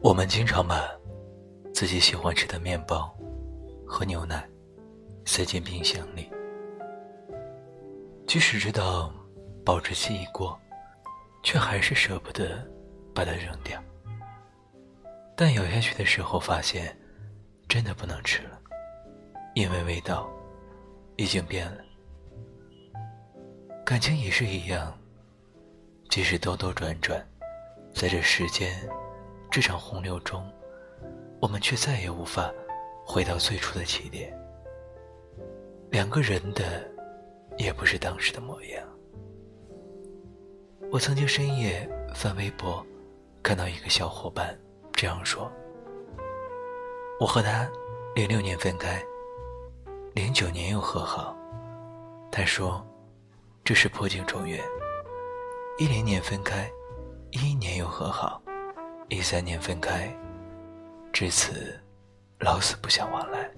我们经常把自己喜欢吃的面包和牛奶塞进冰箱里，即使知道保质期已过，却还是舍不得把它扔掉。但咬下去的时候，发现真的不能吃了，因为味道已经变了。感情也是一样，即使兜兜转转，在这时间。这场洪流中，我们却再也无法回到最初的起点。两个人的，也不是当时的模样。我曾经深夜翻微博，看到一个小伙伴这样说：“我和他零六年分开，零九年又和好。”他说：“这是破镜重圆。”一零年分开，一一年又和好。一三年分开，至此老死不相往来。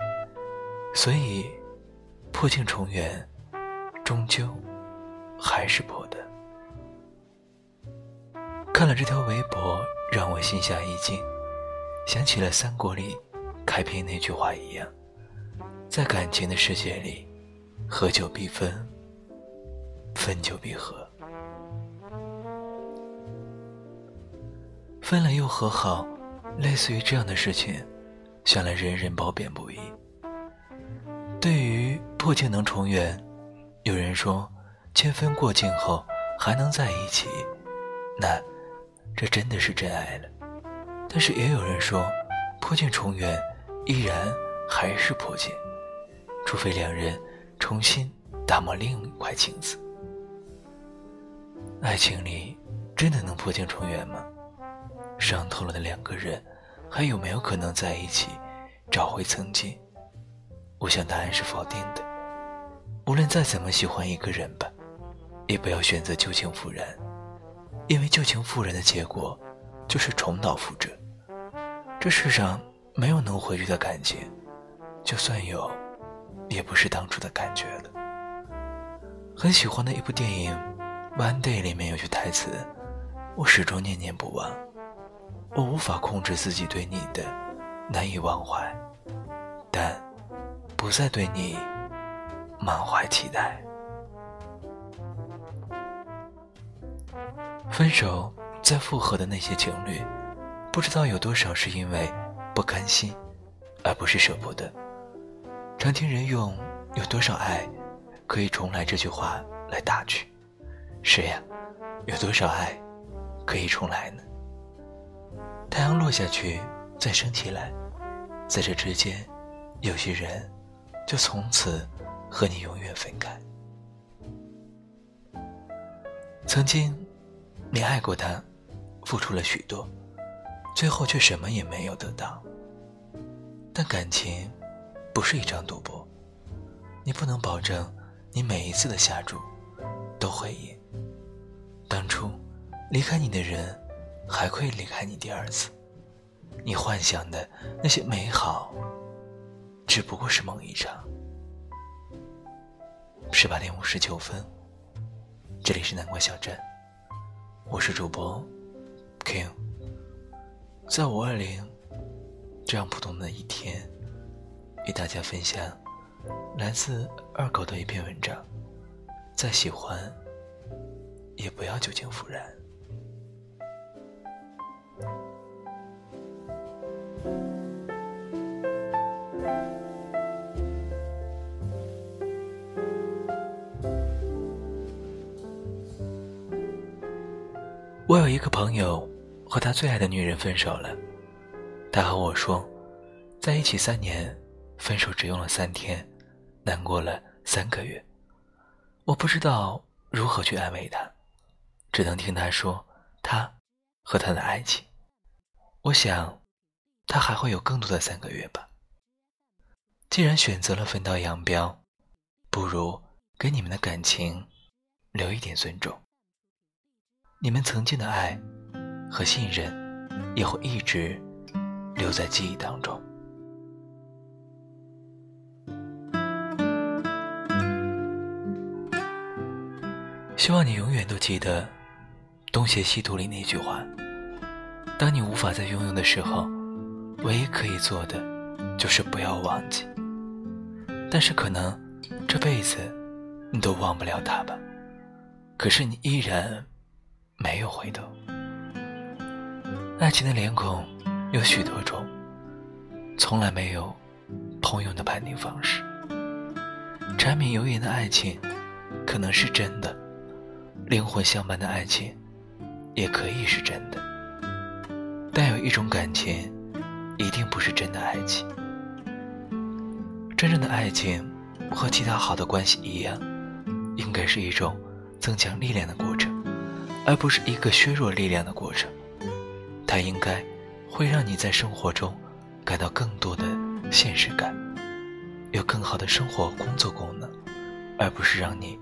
所以，破镜重圆，终究还是破的。看了这条微博，让我心下一惊，想起了三国里开篇那句话一样，在感情的世界里，合久必分，分久必合。分了又和好，类似于这样的事情，想来人人褒贬不一。对于破镜能重圆，有人说千分过境后还能在一起，那这真的是真爱了。但是也有人说，破镜重圆依然还是破镜，除非两人重新打磨另一块镜子。爱情里真的能破镜重圆吗？伤透了的两个人，还有没有可能在一起，找回曾经？我想答案是否定的。无论再怎么喜欢一个人吧，也不要选择旧情复燃，因为旧情复燃的结果，就是重蹈覆辙。这世上没有能回去的感情，就算有，也不是当初的感觉了。很喜欢的一部电影《One Day》里面有句台词，我始终念念不忘。我无法控制自己对你的难以忘怀，但不再对你满怀期待。分手再复合的那些情侣，不知道有多少是因为不甘心，而不是舍不得。常听人用“有多少爱可以重来”这句话来打趣，是呀，有多少爱可以重来呢？太阳落下去，再升起来，在这之间，有些人就从此和你永远分开。曾经，你爱过他，付出了许多，最后却什么也没有得到。但感情不是一场赌博，你不能保证你每一次的下注都会赢。当初离开你的人。还会离开你第二次，你幻想的那些美好，只不过是梦一场。十八点五十九分，这里是南瓜小镇，我是主播 King，在五二零这样普通的一天，与大家分享来自二狗的一篇文章。再喜欢，也不要旧情复燃。我有一个朋友，和他最爱的女人分手了。他和我说，在一起三年，分手只用了三天，难过了三个月。我不知道如何去安慰他，只能听他说他和他的爱情。我想，他还会有更多的三个月吧。既然选择了分道扬镳，不如给你们的感情留一点尊重。你们曾经的爱和信任也会一直留在记忆当中。希望你永远都记得《东邪西毒》里那句话：当你无法再拥有的时候，唯一可以做的就是不要忘记。但是可能这辈子你都忘不了他吧？可是你依然没有回头。爱情的脸孔有许多种，从来没有通用的判定方式。柴米油盐的爱情可能是真的。灵魂相伴的爱情，也可以是真的。但有一种感情，一定不是真的爱情。真正的爱情，和其他好的关系一样，应该是一种增强力量的过程，而不是一个削弱力量的过程。它应该会让你在生活中感到更多的现实感，有更好的生活工作功能，而不是让你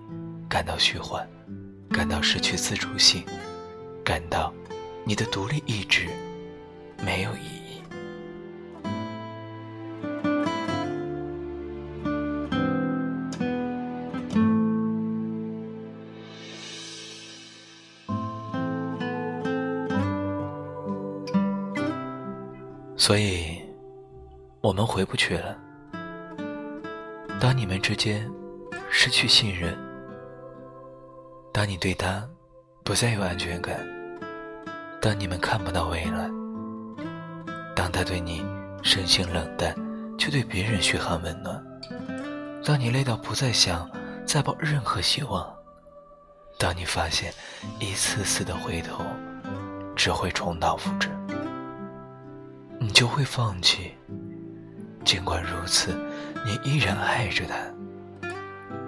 感到虚幻。感到失去自主性，感到你的独立意志所以，我们回不去了。当你们之间失去信任。当你对他不再有安全感，当你们看不到未来，当他对你深情冷淡，却对别人嘘寒问暖，当你累到不再想再抱任何希望，当你发现一次次的回头只会重蹈覆辙，你就会放弃。尽管如此，你依然爱着他，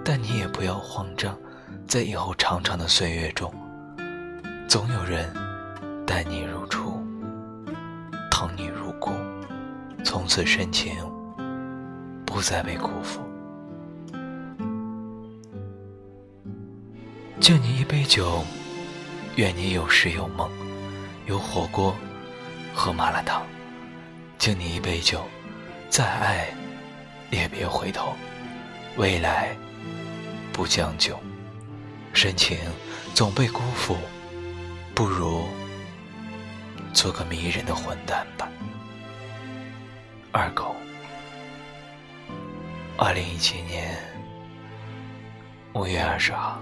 但你也不要慌张。在以后长长的岁月中，总有人待你如初，疼你如故，从此深情不再被辜负。敬你一杯酒，愿你有时有梦，有火锅和麻辣烫。敬你一杯酒，再爱也别回头，未来不将就。深情总被辜负，不如做个迷人的混蛋吧。二狗，二零一七年五月二十号。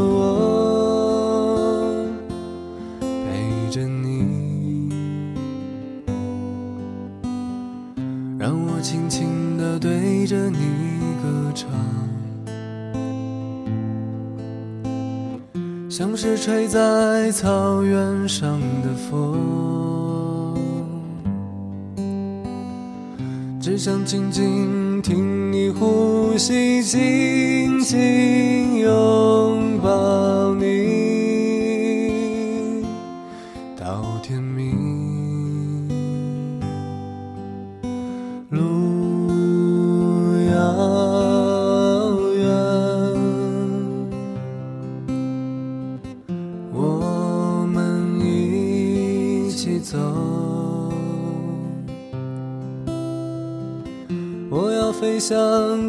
让我轻轻地对着你歌唱，像是吹在草原上的风，只想静静听你呼吸，紧紧拥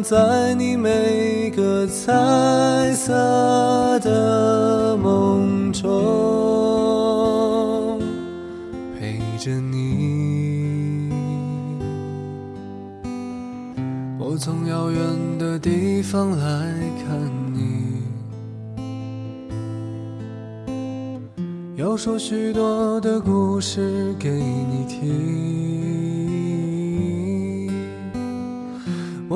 在你每个彩色的梦中，陪着你。我从遥远的地方来看你，要说许多的故事给你听。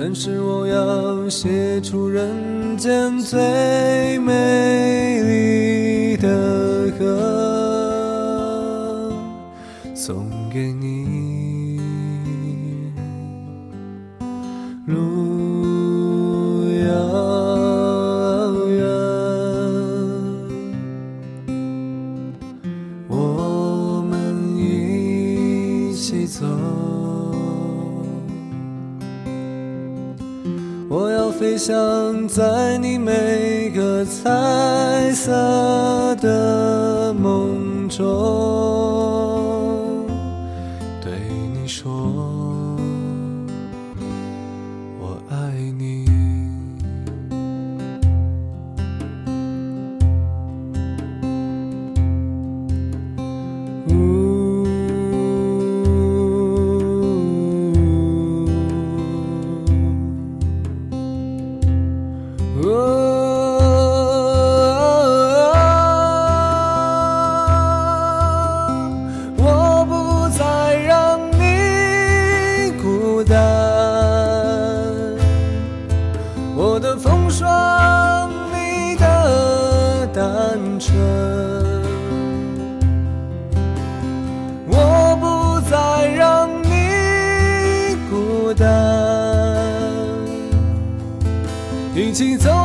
但是我要写出人间最美丽的歌，送给你。我要飞翔在你每个彩色的梦中，起走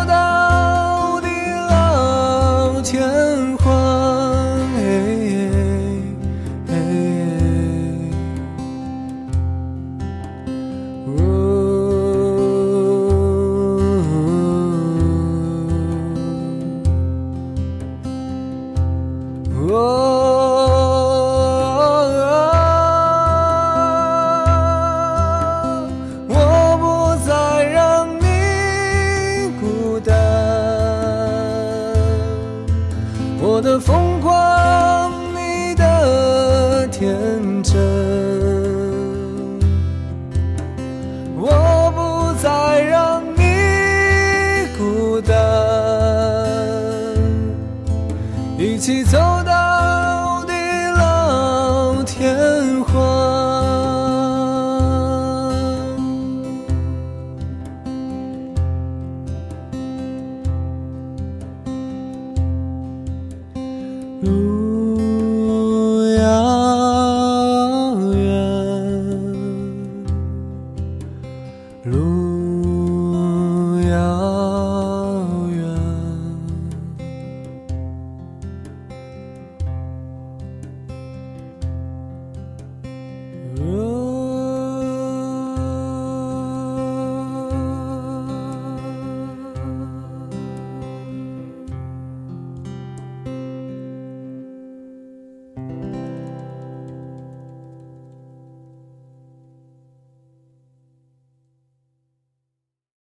一起走到